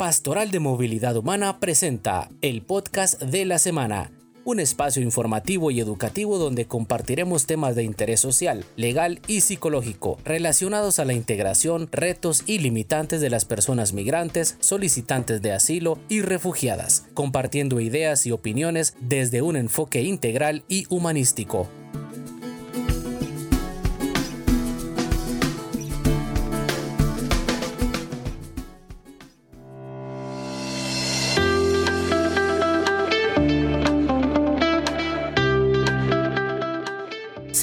Pastoral de Movilidad Humana presenta el podcast de la semana, un espacio informativo y educativo donde compartiremos temas de interés social, legal y psicológico relacionados a la integración, retos y limitantes de las personas migrantes, solicitantes de asilo y refugiadas, compartiendo ideas y opiniones desde un enfoque integral y humanístico.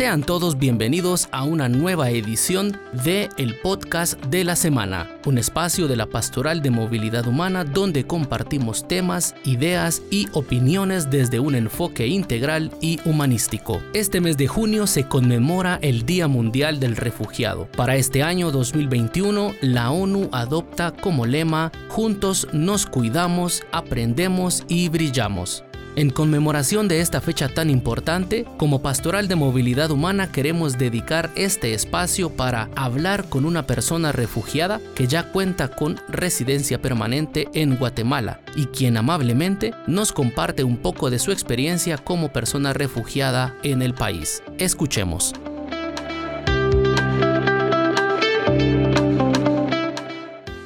Sean todos bienvenidos a una nueva edición de el podcast de la semana, un espacio de la Pastoral de Movilidad Humana donde compartimos temas, ideas y opiniones desde un enfoque integral y humanístico. Este mes de junio se conmemora el Día Mundial del Refugiado. Para este año 2021, la ONU adopta como lema Juntos nos cuidamos, aprendemos y brillamos. En conmemoración de esta fecha tan importante, como Pastoral de Movilidad Humana queremos dedicar este espacio para hablar con una persona refugiada que ya cuenta con residencia permanente en Guatemala y quien amablemente nos comparte un poco de su experiencia como persona refugiada en el país. Escuchemos.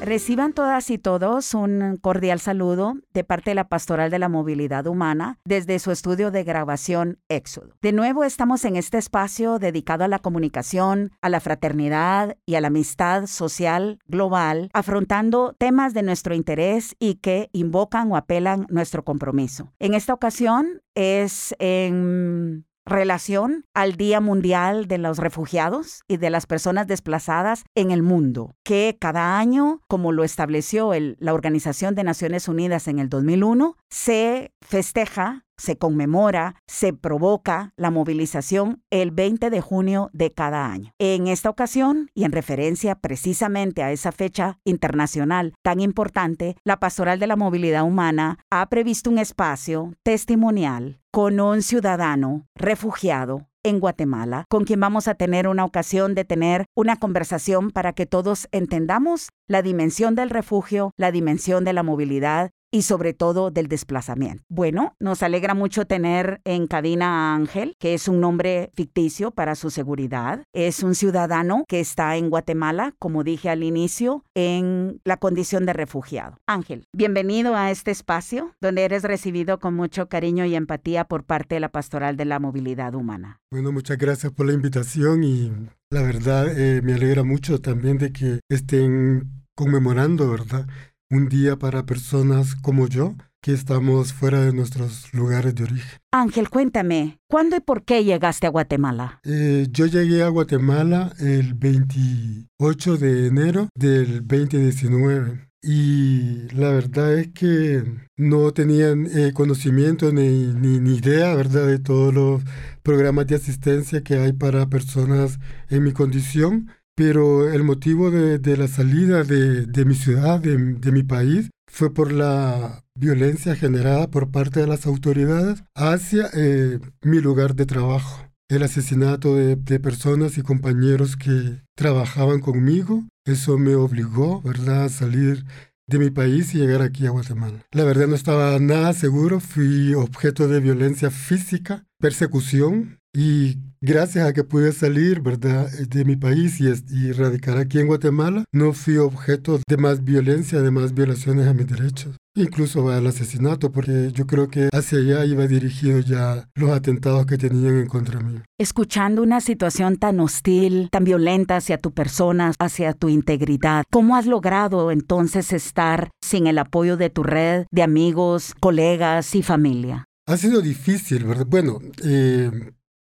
Reciban todas y todos un cordial saludo de parte de la Pastoral de la Movilidad Humana desde su estudio de grabación Éxodo. De nuevo estamos en este espacio dedicado a la comunicación, a la fraternidad y a la amistad social global, afrontando temas de nuestro interés y que invocan o apelan nuestro compromiso. En esta ocasión es en relación al Día Mundial de los Refugiados y de las Personas Desplazadas en el mundo, que cada año, como lo estableció la Organización de Naciones Unidas en el 2001, se festeja se conmemora, se provoca la movilización el 20 de junio de cada año. En esta ocasión, y en referencia precisamente a esa fecha internacional tan importante, la Pastoral de la Movilidad Humana ha previsto un espacio testimonial con un ciudadano refugiado en Guatemala, con quien vamos a tener una ocasión de tener una conversación para que todos entendamos la dimensión del refugio, la dimensión de la movilidad y sobre todo del desplazamiento. Bueno, nos alegra mucho tener en cabina a Ángel, que es un nombre ficticio para su seguridad. Es un ciudadano que está en Guatemala, como dije al inicio, en la condición de refugiado. Ángel, bienvenido a este espacio donde eres recibido con mucho cariño y empatía por parte de la Pastoral de la Movilidad Humana. Bueno, muchas gracias por la invitación y la verdad eh, me alegra mucho también de que estén conmemorando, ¿verdad? Un día para personas como yo que estamos fuera de nuestros lugares de origen. Ángel, cuéntame, ¿cuándo y por qué llegaste a Guatemala? Eh, yo llegué a Guatemala el 28 de enero del 2019 y la verdad es que no tenían eh, conocimiento ni, ni, idea, ¿verdad?, de todos los programas de asistencia que hay para personas en mi condición pero el motivo de, la salida de, mi ciudad, de, mi país, fue por la violencia generada por parte de las autoridades hacia eh, mi lugar de trabajo. El asesinato de, personas y compañeros que trabajaban conmigo, eso me obligó, ¿verdad?, a salir de mi país y llegar aquí a Guatemala. La verdad no estaba nada seguro, fui objeto de violencia física, persecución y gracias a que pude salir, ¿verdad?, de mi país y, y, radicar aquí en Guatemala, no fui objeto de más violencia, de más violaciones a mis derechos. Incluso al asesinato, porque yo creo que hacia allá iba dirigido ya los atentados que tenían en contra mí. Escuchando una situación tan hostil, tan violenta hacia tu persona, hacia tu integridad, ¿cómo has logrado entonces estar sin el apoyo de tu red de amigos, colegas y familia? Ha sido difícil, ¿verdad? Bueno, eh,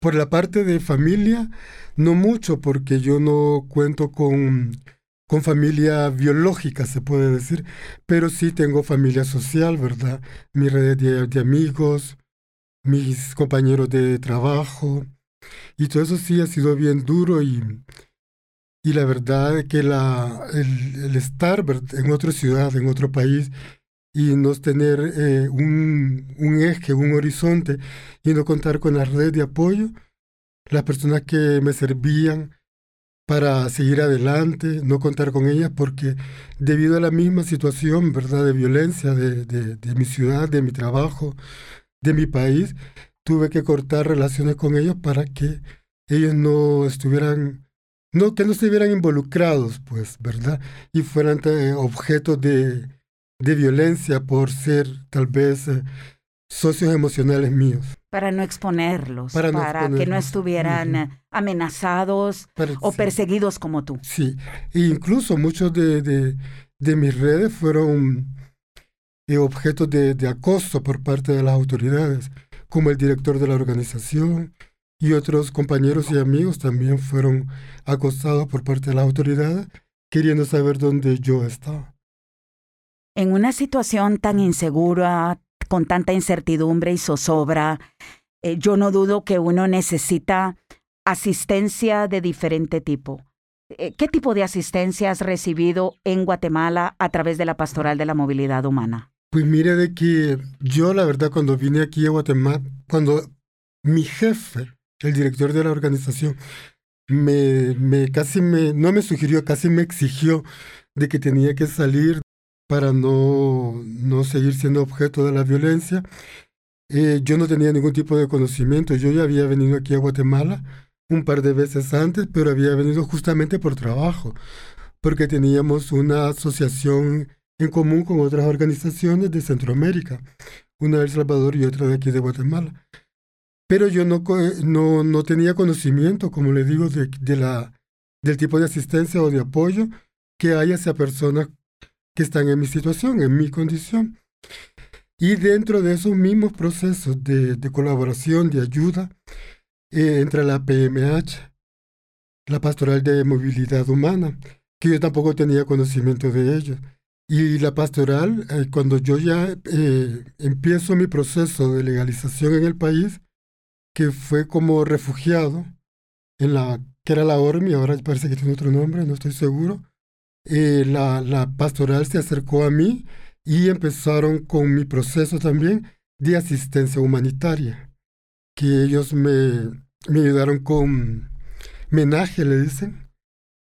por la parte de familia, no mucho, porque yo no cuento con, con familia biológica, se puede decir, pero sí tengo familia social, ¿verdad? Mi red de, amigos, mis compañeros de trabajo, y todo eso sí ha sido bien duro y, y la verdad que la, el estar en otra ciudad, en otro país, y no tener eh, un, un, eje, un horizonte y no contar con la red de apoyo, las personas que me servían para seguir adelante, no contar con ellas, porque debido a la misma situación, ¿verdad?, de violencia de, de, mi ciudad, de mi trabajo, de mi país, tuve que cortar relaciones con ellos para que ellos no estuvieran, no, que no estuvieran involucrados, pues, ¿verdad? Y fueran eh, objetos de, de violencia por ser tal vez eh, socios emocionales míos. Para no exponerlos, para, que no estuvieran amenazados o perseguidos como tú. Sí, e incluso muchos de, de, mis redes fueron eh, objetos de, de, acoso por parte de las autoridades, como el director de la organización y otros compañeros y amigos también fueron acosados por parte de las autoridades, queriendo saber dónde yo estaba. En una situación tan insegura, con tanta incertidumbre y zozobra, eh, yo no dudo que uno necesita asistencia de diferente tipo. Eh, ¿Qué tipo de asistencia has recibido en Guatemala a través de la Pastoral de la Movilidad Humana? Pues mire de que yo la verdad cuando vine aquí a Guatemala, cuando mi jefe, el director de la organización, me, me casi me, no me sugirió, casi me exigió de que tenía que salir para no, no seguir siendo objeto de la violencia. Eh, yo no tenía ningún tipo de conocimiento. Yo ya había venido aquí a Guatemala un par de veces antes, pero había venido justamente por trabajo, porque teníamos una asociación en común con otras organizaciones de Centroamérica, una de El Salvador y otra de aquí de Guatemala. Pero yo no, no, no tenía conocimiento, como le digo, de, de la, del tipo de asistencia o de apoyo que hay hacia personas están en mi situación, en mi condición. Y dentro de esos mismos procesos de, colaboración, de ayuda, eh, entre la PMH, la Pastoral de Movilidad Humana, que yo tampoco tenía conocimiento de ello. Y la pastoral, eh, cuando yo ya eh, empiezo mi proceso de legalización en el país, que fue como refugiado, en la que era la ORMI, ahora parece que tiene otro nombre, no estoy seguro, eh, la, la pastoral se acercó a mí y empezaron con mi proceso también de asistencia humanitaria, que ellos me, me ayudaron con menaje, le dicen,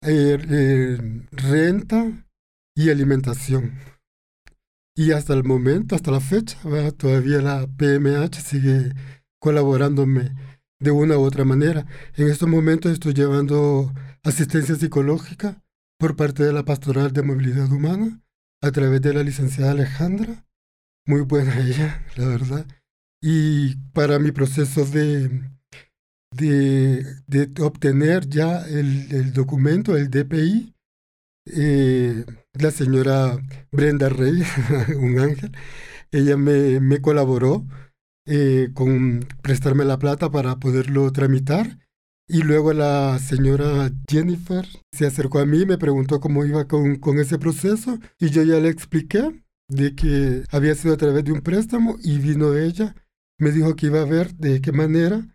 eh, renta y alimentación. Y hasta el momento, hasta la fecha, todavía la PMH sigue colaborándome de una u otra manera. En estos momentos estoy llevando asistencia psicológica por parte de la Pastoral de Movilidad Humana a través de la licenciada Alejandra. Muy buena ella, la verdad. Y para mi proceso de, de, obtener ya el, el, documento, el DPI, eh, la señora Brenda Rey, un ángel, ella me, me colaboró eh, con prestarme la plata para poderlo tramitar y luego la señora Jennifer se acercó a mí me preguntó cómo iba con, con ese proceso y yo ya le expliqué de que había sido a través de un préstamo y vino ella, me dijo que iba a ver de qué manera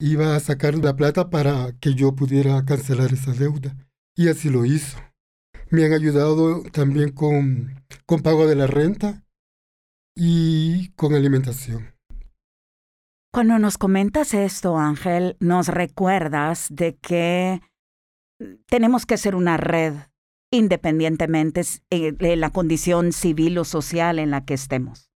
iba a sacar la plata para que yo pudiera cancelar esa deuda. Y así lo hizo. Me han ayudado también con, con pago de la renta y con alimentación. Cuando nos comentas esto, Ángel, nos recuerdas de que tenemos que ser una red independientemente eh, de la condición civil o social en la que estemos.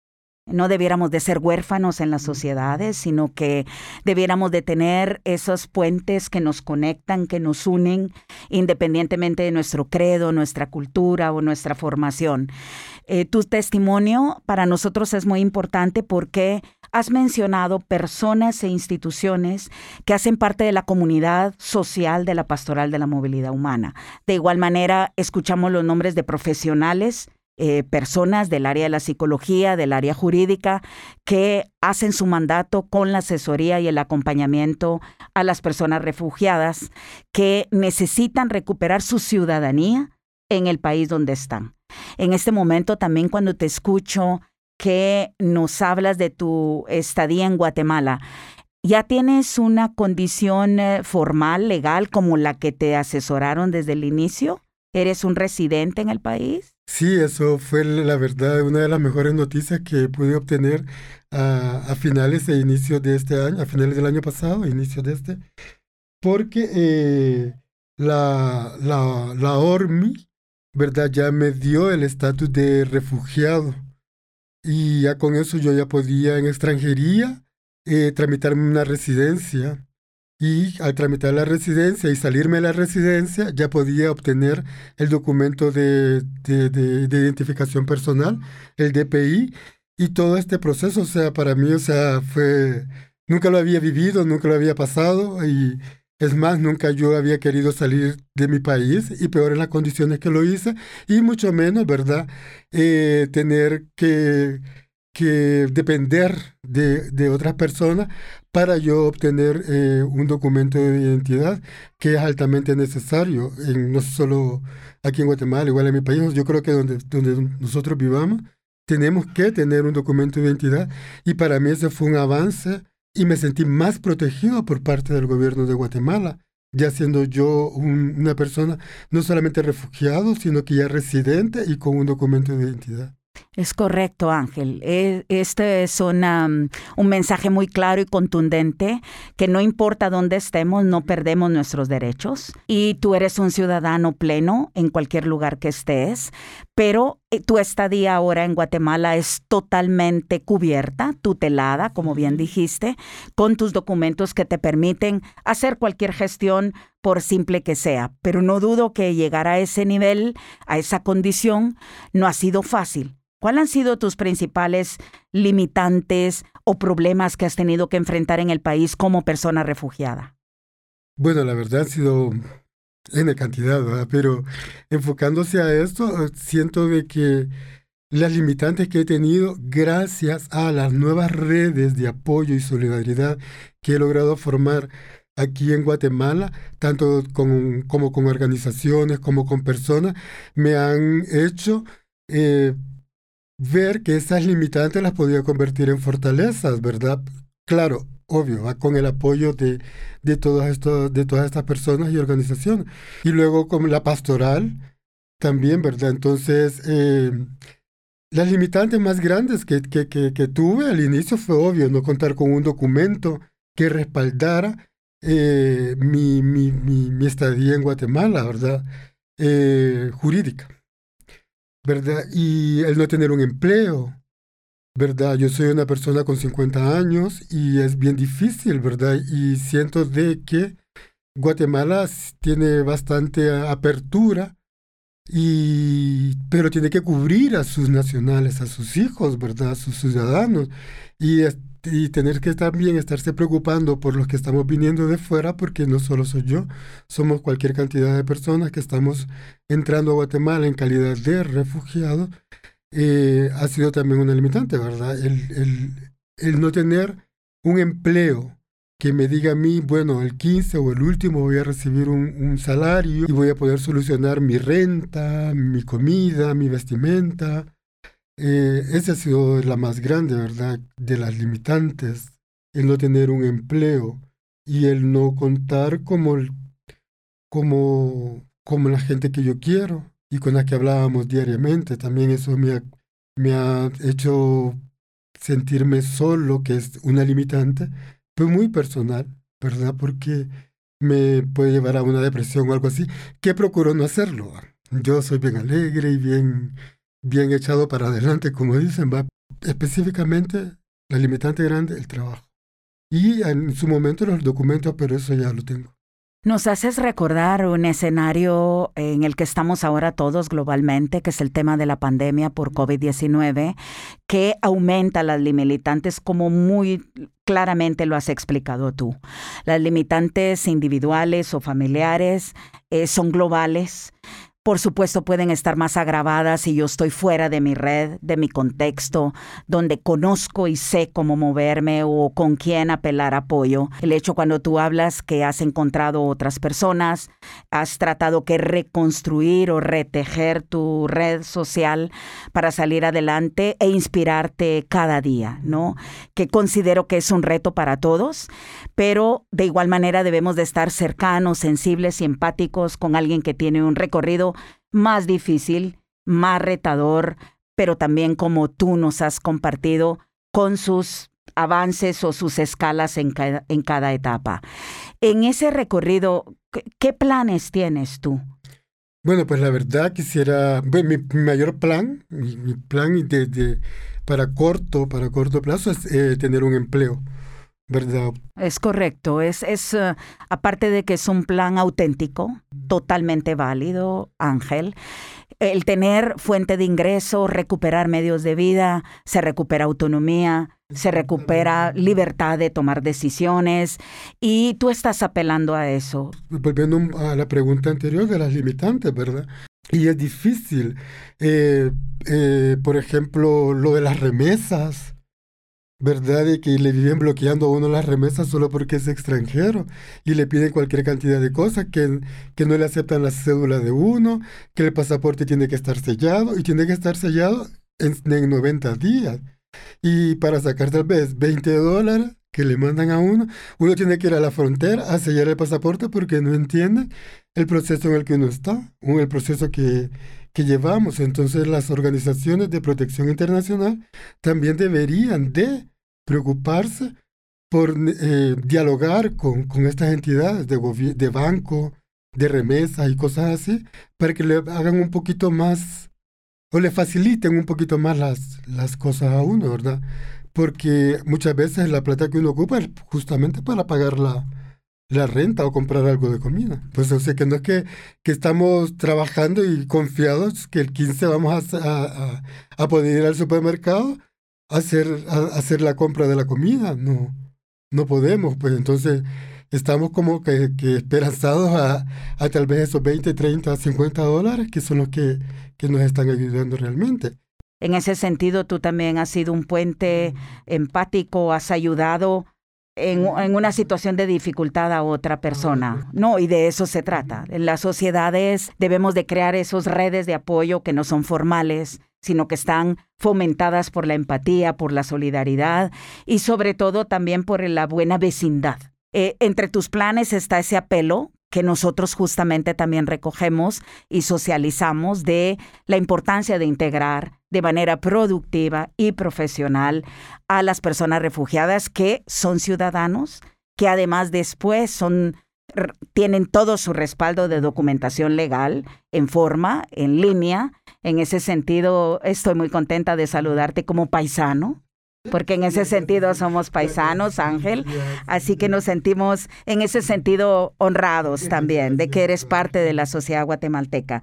No debiéramos de ser huérfanos en las sociedades, sino que debiéramos de tener esos puentes que nos conectan, que nos unen, independientemente de nuestro credo, nuestra cultura o nuestra formación. Eh, tu testimonio para nosotros es muy importante porque has mencionado personas e instituciones que hacen parte de la comunidad social de la pastoral de la movilidad humana. De igual manera, escuchamos los nombres de profesionales, eh, personas del área de la psicología, del área jurídica, que hacen su mandato con la asesoría y el acompañamiento a las personas refugiadas que necesitan recuperar su ciudadanía en el país donde están. En este momento también cuando te escucho que nos hablas de tu estadía en Guatemala. ¿Ya tienes una condición eh, formal, legal, como la que te asesoraron desde el inicio? ¿Eres un residente en el país? Sí, eso fue la verdad una de las mejores noticias que pude obtener a, finales e inicios de este año, a finales del año pasado, inicio de este, porque eh, la, la, la ORMI, ¿verdad? Ya me dio el estatus de refugiado. Y ya con eso yo ya podía en extranjería eh, tramitarme una residencia. Y al tramitar la residencia y salirme de la residencia, ya podía obtener el documento de, de, de, de identificación personal, el DPI, y todo este proceso, o sea, para mí, o sea, fue, nunca lo había vivido, nunca lo había pasado, y es más, nunca yo había querido salir de mi país y peor en las condiciones que lo hice y mucho menos, ¿verdad? Eh, tener que, que depender de, de, otras personas para yo obtener eh, un documento de identidad que es altamente necesario, no solo aquí en Guatemala, igual en mi país, yo creo que donde, donde nosotros vivamos tenemos que tener un documento de identidad y para mí ese fue un avance y me sentí más protegido por parte del gobierno de Guatemala, ya siendo yo una persona no solamente refugiado, sino que ya residente y con un documento de identidad. Es correcto, Ángel. E, este es una, un mensaje muy claro y contundente que no importa dónde estemos, no perdemos nuestros derechos y tú eres un ciudadano pleno en cualquier lugar que estés, pero eh, tu estadía ahora en Guatemala es totalmente cubierta, tutelada, como bien dijiste, con tus documentos que te permiten hacer cualquier gestión por simple que sea. Pero no dudo que llegar a ese nivel, a esa condición, no ha sido fácil ¿Cuáles han sido tus principales limitantes o problemas que has tenido que enfrentar en el país como persona refugiada? Bueno, la verdad ha sido en cantidad, ¿verdad? pero enfocándose a esto, siento de que las limitantes que he tenido gracias a las nuevas redes de apoyo y solidaridad que he logrado formar aquí en Guatemala, tanto con, como con organizaciones como con personas, me han hecho eh, ver que esas limitantes las podía convertir en fortalezas, ¿verdad? Claro, obvio, con el apoyo de, de, todas de todas estas personas y organizaciones. Y luego con la pastoral también, ¿verdad? Entonces, eh, las limitantes más grandes que, que, que, tuve al inicio fue obvio, no contar con un documento que respaldara eh, mi, mi, mi, mi, estadía en Guatemala, ¿verdad? Eh, jurídica. ¿Verdad? Y el no tener un empleo, ¿verdad? Yo soy una persona con 50 años y es bien difícil, ¿verdad? Y siento de que Guatemala tiene bastante apertura, y, pero tiene que cubrir a sus nacionales, a sus hijos, ¿verdad? A sus ciudadanos. Y y tener que también estarse preocupando por los que estamos viniendo de fuera, porque no solo soy yo, somos cualquier cantidad de personas que estamos entrando a Guatemala en calidad de refugiados, eh, ha sido también una limitante, ¿verdad? El, el, el no tener un empleo que me diga a mí, bueno, el 15 o el último voy a recibir un, un, salario y voy a poder solucionar mi renta, mi comida, mi vestimenta, eh, esa ha sido la más grande, ¿verdad? De las limitantes, el no tener un empleo y el no contar como, como, como la gente que yo quiero y con la que hablábamos diariamente. También eso me ha, me ha hecho sentirme solo, que es una limitante, pero muy personal, ¿verdad? Porque me puede llevar a una depresión o algo así, que procuro no hacerlo. Yo soy bien alegre y bien bien echado para adelante, como dicen, va específicamente la limitante grande, el trabajo. Y en su momento los documentos, pero eso ya lo tengo. Nos haces recordar un escenario en el que estamos ahora todos globalmente, que es el tema de la pandemia por COVID-19, que aumenta las limitantes como muy claramente lo has explicado tú. Las limitantes individuales o familiares eh, son globales por supuesto, pueden estar más agravadas si yo estoy fuera de mi red, de mi contexto, donde conozco y sé cómo moverme o con quién apelar apoyo. El hecho cuando tú hablas que has encontrado otras personas, has tratado que reconstruir o retejer tu red social para salir adelante e inspirarte cada día, ¿no? Que considero que es un reto para todos, pero de igual manera debemos de estar cercanos, sensibles y empáticos con alguien que tiene un recorrido más difícil, más retador, pero también como tú nos has compartido con sus avances o sus escalas en cada, en cada etapa. En ese recorrido, ¿Qué planes tienes tú? Bueno, pues la verdad quisiera, mi, mayor plan, mi, plan de, para corto, para corto plazo es eh, tener un empleo, ¿verdad? Es correcto, es, es eh, aparte de que es un plan auténtico, totalmente válido, Ángel, el tener fuente de ingreso, recuperar medios de vida, se recupera autonomía, se recupera libertad de tomar decisiones y tú estás apelando a eso. Volviendo a la pregunta anterior de las limitantes, ¿verdad? Y es difícil. Eh, eh, por ejemplo, lo de las remesas, ¿verdad? De que le viven bloqueando a uno las remesas solo porque es extranjero y le piden cualquier cantidad de cosas, que, que no le aceptan la cédula de uno, que el pasaporte tiene que estar sellado y tiene que estar sellado en, en 90 días. Y para sacar tal vez 20 dólares que le mandan a uno, uno tiene que ir a la frontera a sellar el pasaporte porque no entiende el proceso en el que uno está, el proceso que, que llevamos. Entonces las organizaciones de protección internacional también deberían de preocuparse por eh, dialogar con, con, estas entidades de, de banco, de remesa y cosas así, para que le hagan un poquito más o le faciliten un poquito más las, las cosas a uno, ¿verdad? Porque muchas veces la plata que uno ocupa es justamente para pagar la, la renta o comprar algo de comida. Pues o sea que no es que, que estamos trabajando y confiados que el 15 vamos a, a, poder ir al supermercado a hacer, a hacer la compra de la comida. No, no podemos. Pues entonces estamos como que, que esperanzados a, a, tal vez esos 20, 30, 50 dólares que son los que, que nos están ayudando realmente. En ese sentido, tú también has sido un puente empático, has ayudado en, en, una situación de dificultad a otra persona. No, y de eso se trata. En las sociedades debemos de crear esas redes de apoyo que no son formales, sino que están fomentadas por la empatía, por la solidaridad y sobre todo también por la buena vecindad. Eh, entre tus planes está ese apelo que nosotros justamente también recogemos y socializamos de la importancia de integrar de manera productiva y profesional a las personas refugiadas que son ciudadanos, que además después son tienen todo su respaldo de documentación legal en forma, en línea. En ese sentido, estoy muy contenta de saludarte como paisano, porque en ese sentido somos paisanos, Ángel, así que nos sentimos en ese sentido honrados también de que eres parte de la sociedad guatemalteca.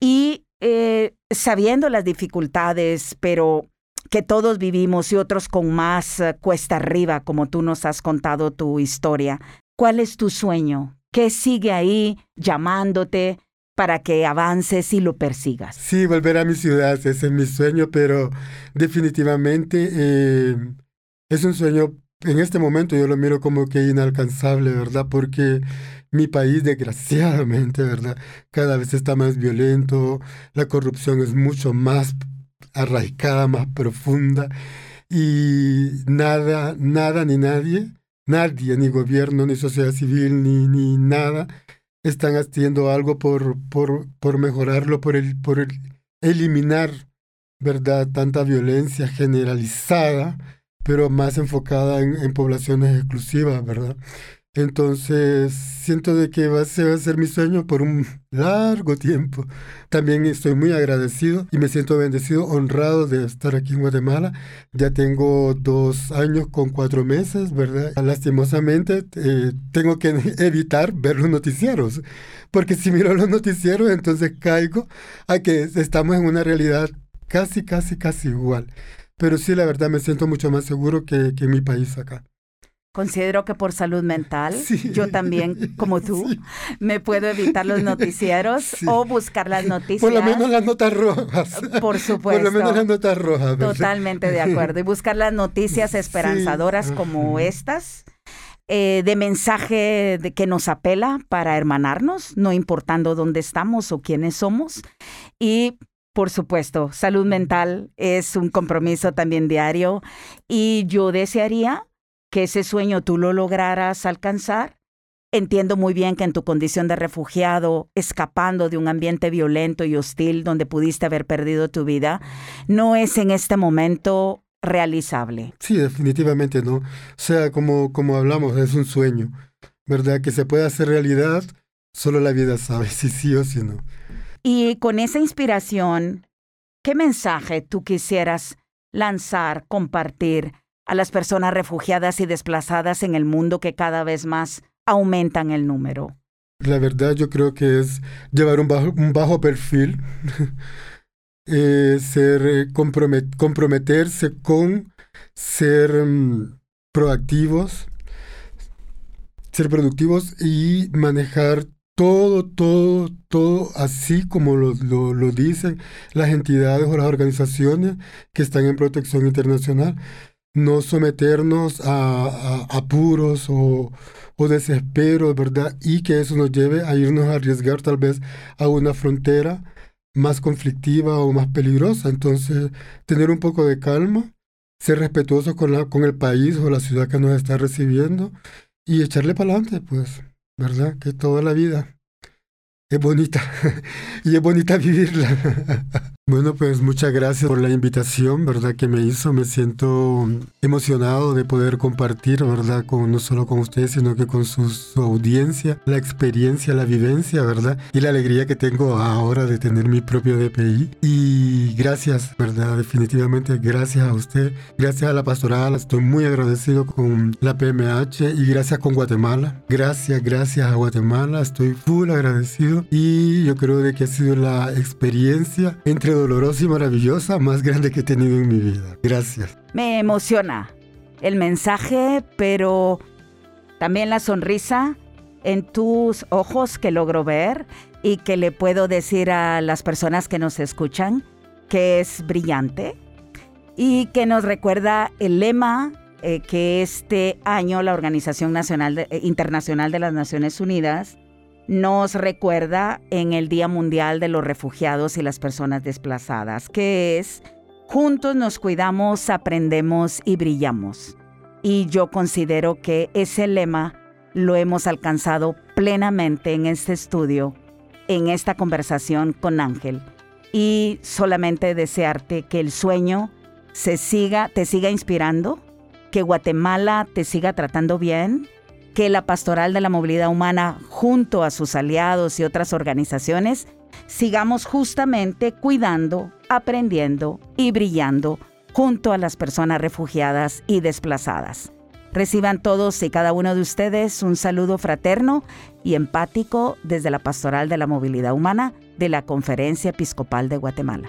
Y eh, sabiendo las dificultades, pero que todos vivimos y otros con más eh, cuesta arriba, como tú nos has contado tu historia, ¿cuál es tu sueño? ¿Qué sigue ahí llamándote? Para que avances y lo persigas. Sí, volver a mi ciudad, ese es mi sueño, pero definitivamente eh, es un sueño, en este momento yo lo miro como que inalcanzable, ¿verdad? Porque mi país, desgraciadamente, ¿verdad? Cada vez está más violento, la corrupción es mucho más arraigada, más profunda, y nada, nada ni nadie, nadie, ni gobierno, ni sociedad civil, ni, ni nada, están haciendo algo por, por, por mejorarlo, por, el, por eliminar, ¿verdad?, tanta violencia generalizada, pero más enfocada en, en poblaciones exclusivas, ¿verdad? Entonces, siento de que va a, ser, va a ser mi sueño por un largo tiempo. También estoy muy agradecido y me siento bendecido, honrado de estar aquí en Guatemala. Ya tengo dos años con cuatro meses, ¿verdad? Lastimosamente, eh, tengo que evitar ver los noticieros, porque si miro los noticieros, entonces caigo a que estamos en una realidad casi, casi, casi igual. Pero sí, la verdad, me siento mucho más seguro que, que en mi país acá. Considero que por salud mental, yo también, como tú, me puedo evitar los noticieros o buscar las noticias. Por lo menos las notas rojas. Por supuesto. Por lo menos las notas rojas. Totalmente de acuerdo. Y buscar las noticias esperanzadoras como estas, eh, de mensaje de que nos apela para hermanarnos, no importando dónde estamos o quiénes somos. Y por supuesto, salud mental es un compromiso también diario y yo desearía que ese sueño tú lo lograras alcanzar. Entiendo muy bien que en tu condición de refugiado, escapando de un ambiente violento y hostil donde pudiste haber perdido tu vida, no es en este momento realizable. Sí, definitivamente no. O sea, como, como hablamos, es un sueño, ¿verdad? Que se puede hacer realidad Solo la vida sabe si sí o si no. Y con esa inspiración, ¿qué mensaje tú quisieras lanzar, compartir a las personas refugiadas y desplazadas en el mundo que cada vez más aumentan el número? La verdad yo creo que es llevar un bajo, un bajo perfil, eh, ser eh, comprometerse con ser mm, proactivos, ser productivos y manejar todo, todo, todo así como lo, dicen las entidades o las organizaciones que están en protección internacional. No someternos a, apuros o, o desesperos, ¿verdad? Y que eso nos lleve a irnos a arriesgar tal vez a una frontera más conflictiva o más peligrosa. Entonces, tener un poco de calma, ser respetuoso con, la, con el país o la ciudad que nos está recibiendo y echarle para adelante, pues, ¿verdad? Que toda la vida es bonita y es bonita vivirla. Bueno, pues muchas gracias por la invitación, ¿verdad? Que me hizo. Me siento emocionado de poder compartir, ¿verdad? Con, no solo con ustedes, sino que con su, audiencia, la experiencia, la vivencia, ¿verdad? Y la alegría que tengo ahora de tener mi propio DPI. Y gracias, ¿verdad? Definitivamente gracias a usted, gracias a la pastoral. Estoy muy agradecido con la PMH y gracias con Guatemala. Gracias, gracias a Guatemala. Estoy full agradecido y yo creo de que ha sido la experiencia entre dolorosa y maravillosa más grande que he tenido en mi vida. Gracias. Me emociona el mensaje, pero también la sonrisa en tus ojos que logro ver y que le puedo decir a las personas que nos escuchan que es brillante y que nos recuerda el lema eh, que este año la Organización Nacional eh, Internacional de las Naciones Unidas nos recuerda en el Día Mundial de los Refugiados y las Personas Desplazadas, que es Juntos nos cuidamos, aprendemos y brillamos. Y yo considero que ese lema lo hemos alcanzado plenamente en este estudio, en esta conversación con Ángel. Y solamente desearte que el sueño se siga, te siga inspirando, que Guatemala te siga tratando bien, que la Pastoral de la Movilidad Humana, junto a sus aliados y otras organizaciones, sigamos justamente cuidando, aprendiendo y brillando junto a las personas refugiadas y desplazadas. Reciban todos y cada uno de ustedes un saludo fraterno y empático desde la Pastoral de la Movilidad Humana de la Conferencia Episcopal de Guatemala.